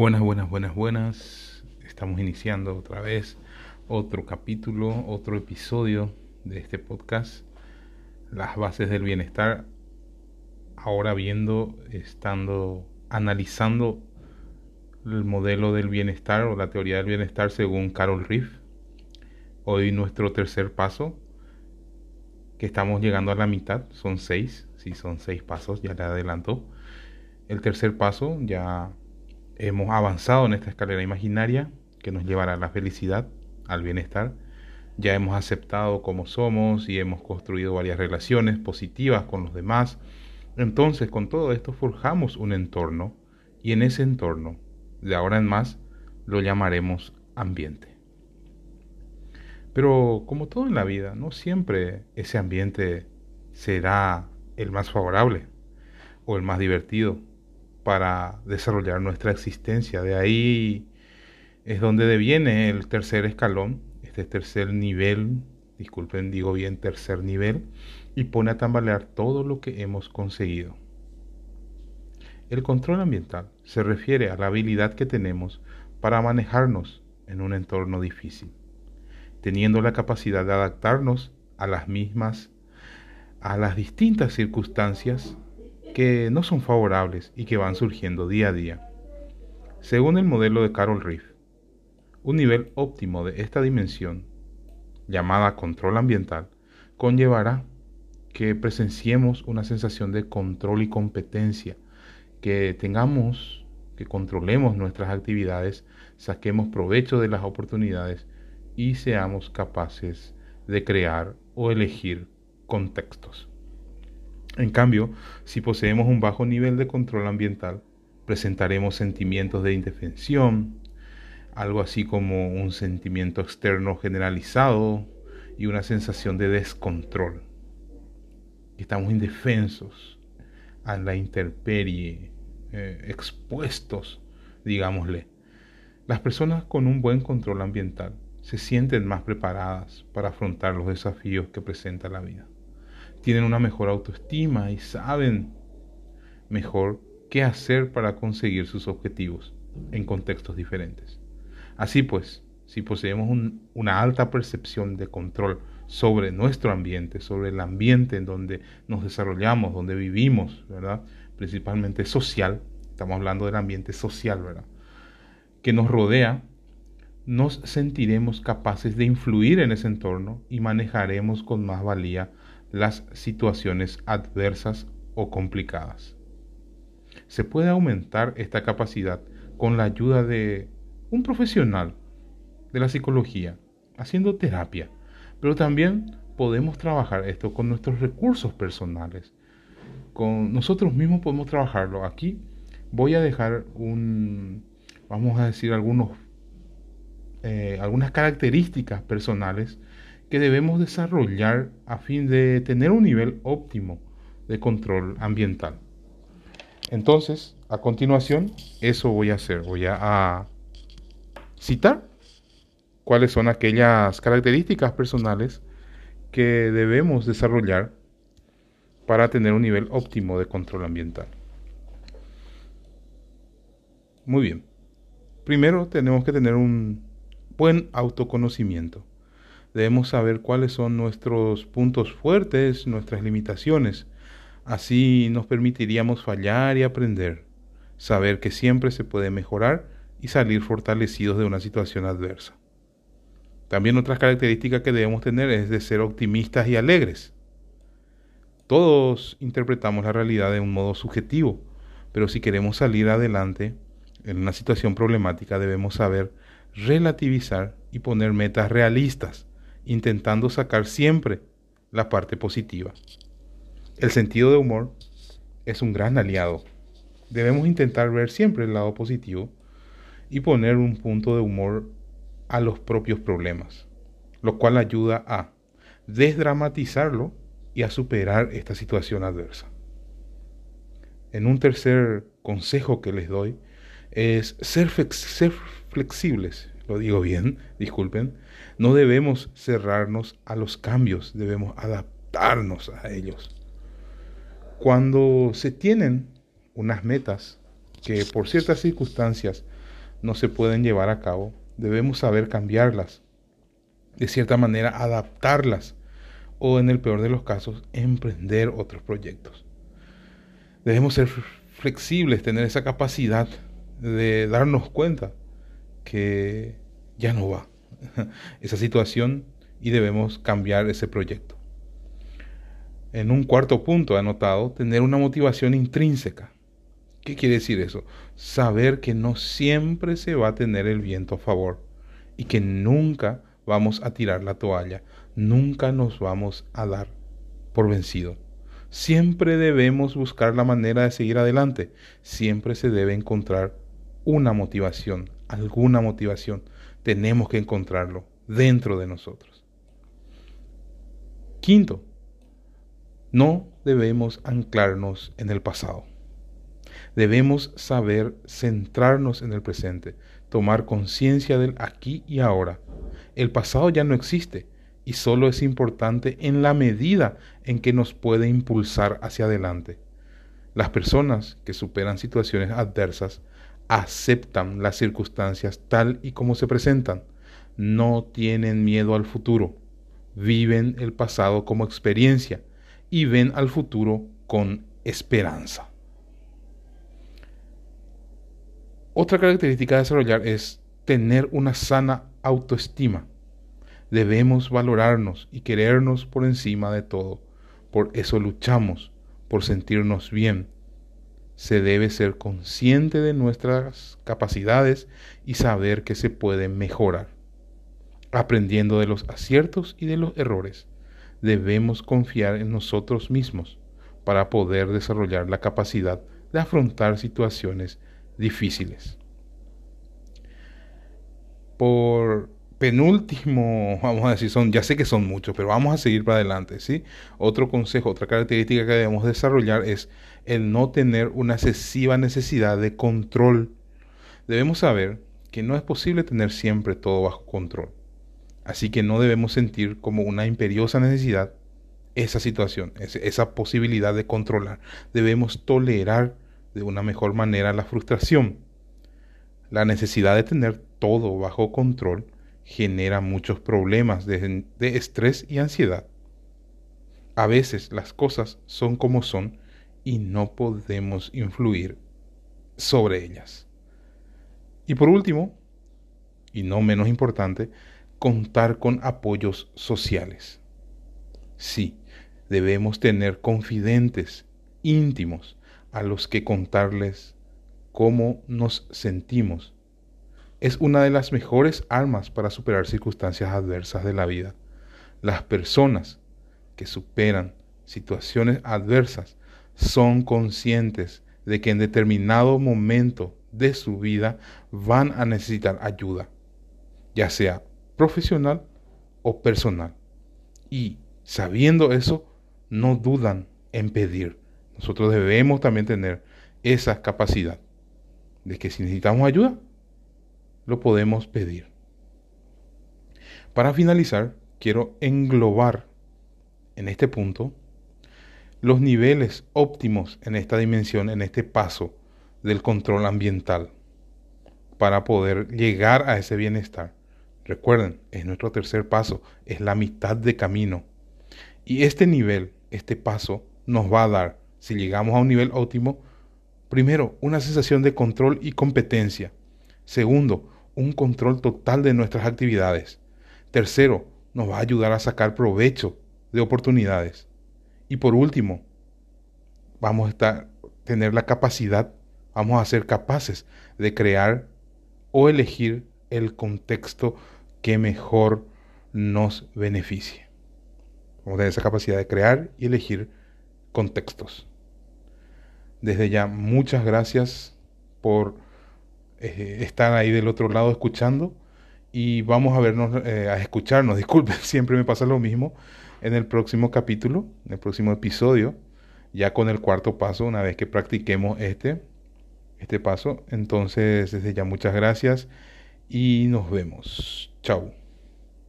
Buenas, buenas, buenas, buenas. Estamos iniciando otra vez otro capítulo, otro episodio de este podcast, Las bases del bienestar. Ahora viendo, estando analizando el modelo del bienestar o la teoría del bienestar según Carol Riff. Hoy nuestro tercer paso, que estamos llegando a la mitad, son seis, sí, son seis pasos, ya le adelanto. El tercer paso ya hemos avanzado en esta escalera imaginaria que nos llevará a la felicidad, al bienestar. Ya hemos aceptado como somos y hemos construido varias relaciones positivas con los demás. Entonces, con todo esto forjamos un entorno y en ese entorno, de ahora en más, lo llamaremos ambiente. Pero como todo en la vida, no siempre ese ambiente será el más favorable o el más divertido para desarrollar nuestra existencia. De ahí es donde deviene el tercer escalón, este tercer nivel, disculpen, digo bien tercer nivel, y pone a tambalear todo lo que hemos conseguido. El control ambiental se refiere a la habilidad que tenemos para manejarnos en un entorno difícil, teniendo la capacidad de adaptarnos a las mismas, a las distintas circunstancias que no son favorables y que van surgiendo día a día. Según el modelo de Carol Riff, un nivel óptimo de esta dimensión, llamada control ambiental, conllevará que presenciemos una sensación de control y competencia, que tengamos, que controlemos nuestras actividades, saquemos provecho de las oportunidades y seamos capaces de crear o elegir contextos. En cambio, si poseemos un bajo nivel de control ambiental, presentaremos sentimientos de indefensión, algo así como un sentimiento externo generalizado y una sensación de descontrol. Estamos indefensos a la intemperie, eh, expuestos, digámosle. Las personas con un buen control ambiental se sienten más preparadas para afrontar los desafíos que presenta la vida tienen una mejor autoestima y saben mejor qué hacer para conseguir sus objetivos en contextos diferentes. Así pues, si poseemos una alta percepción de control sobre nuestro ambiente, sobre el ambiente en donde nos desarrollamos, donde vivimos, ¿verdad? Principalmente social, estamos hablando del ambiente social, ¿verdad? Que nos rodea, nos sentiremos capaces de influir en ese entorno y manejaremos con más valía las situaciones adversas o complicadas. Se puede aumentar esta capacidad con la ayuda de un profesional de la psicología, haciendo terapia, pero también podemos trabajar esto con nuestros recursos personales. Con nosotros mismos podemos trabajarlo. Aquí voy a dejar un, vamos a decir, algunos, eh, algunas características personales que debemos desarrollar a fin de tener un nivel óptimo de control ambiental. Entonces, a continuación, eso voy a hacer. Voy a, citar cuáles son aquellas características personales que debemos desarrollar para tener un nivel óptimo de control ambiental. Muy bien. Primero tenemos que tener un buen autoconocimiento. Debemos saber cuáles son nuestros puntos fuertes, nuestras limitaciones. Así nos permitiríamos fallar y aprender. Saber que siempre se puede mejorar y salir fortalecidos de una situación adversa. También otras características que debemos tener es de ser optimistas y alegres. Todos interpretamos la realidad de un modo subjetivo, pero si queremos salir adelante en una situación problemática debemos saber relativizar y poner metas realistas intentando sacar siempre la parte positiva. El sentido de humor es un gran aliado. Debemos intentar ver siempre el lado positivo y poner un punto de humor a los propios problemas, lo cual ayuda a desdramatizarlo y a superar esta situación adversa. En un tercer consejo que les doy es ser, flexibles lo digo bien, disculpen, no debemos cerrarnos a los cambios, debemos adaptarnos a ellos. Cuando se tienen unas metas que por ciertas circunstancias no se pueden llevar a cabo, debemos saber cambiarlas, de cierta manera adaptarlas o en el peor de los casos emprender otros proyectos. Debemos ser flexibles, tener esa capacidad de darnos cuenta que ya no va esa situación y debemos cambiar ese proyecto. En un cuarto punto anotado tener una motivación intrínseca. ¿Qué quiere decir eso? Saber que no siempre se va a tener el viento a favor y que nunca vamos a tirar la toalla, nunca nos vamos a dar por vencido. Siempre debemos buscar la manera de seguir adelante, siempre se debe encontrar una motivación, alguna motivación. Tenemos que encontrarlo dentro de nosotros. Quinto, no debemos anclarnos en el pasado. Debemos saber centrarnos en el presente, tomar conciencia del aquí y ahora. El pasado ya no existe y solo es importante en la medida en que nos puede impulsar hacia adelante. Las personas que superan situaciones adversas aceptan las circunstancias tal y como se presentan, no tienen miedo al futuro, viven el pasado como experiencia y ven al futuro con esperanza. Otra característica de desarrollar es tener una sana autoestima. Debemos valorarnos y querernos por encima de todo. Por eso luchamos, por sentirnos bien, se debe ser consciente de nuestras capacidades y saber que se pueden mejorar. Aprendiendo de los aciertos y de los errores, debemos confiar en nosotros mismos para poder desarrollar la capacidad de afrontar situaciones difíciles. Por penúltimo, vamos a decir, son, ya sé que son muchos, pero vamos a seguir para adelante, ¿sí? Otro consejo, otra característica que debemos desarrollar es el no tener una excesiva necesidad de control. Debemos saber que no es posible tener siempre todo bajo control. Así que no debemos sentir como una imperiosa necesidad esa situación, esa posibilidad de controlar. Debemos tolerar de una mejor manera la frustración. La necesidad de tener todo bajo control genera muchos problemas de, estrés y ansiedad. A veces las cosas son como son y no podemos influir sobre ellas. Y por último, y no menos importante, contar con apoyos sociales. Sí, debemos tener confidentes íntimos a los que contarles cómo nos sentimos es una de las mejores armas para superar circunstancias adversas de la vida. Las personas que superan situaciones adversas son conscientes de que en determinado momento de su vida van a necesitar ayuda, ya sea profesional o personal. Y sabiendo eso, no dudan en pedir. Nosotros debemos también tener esa capacidad de que si necesitamos ayuda, lo podemos pedir. Para finalizar, quiero englobar en este punto los niveles óptimos en esta dimensión, en este paso del control ambiental, para poder llegar a ese bienestar. Recuerden, es nuestro tercer paso, es la mitad de camino. Y este nivel, este paso, nos va a dar, si llegamos a un nivel óptimo, primero, una sensación de control y competencia. Segundo, un control total de nuestras actividades. Tercero, nos va a ayudar a sacar provecho de oportunidades. Y por último, vamos a tener la capacidad, vamos a ser capaces de crear o elegir el contexto que mejor nos beneficie. Vamos a tener esa capacidad de crear y elegir contextos. Desde ya, muchas gracias por eh, están ahí del otro lado escuchando y vamos a vernos, eh, a escucharnos, disculpen, siempre me pasa lo mismo, en el próximo capítulo, en el próximo episodio, ya con el cuarto paso, una vez que practiquemos este, este paso. Entonces, desde ya muchas gracias y nos vemos. Chao.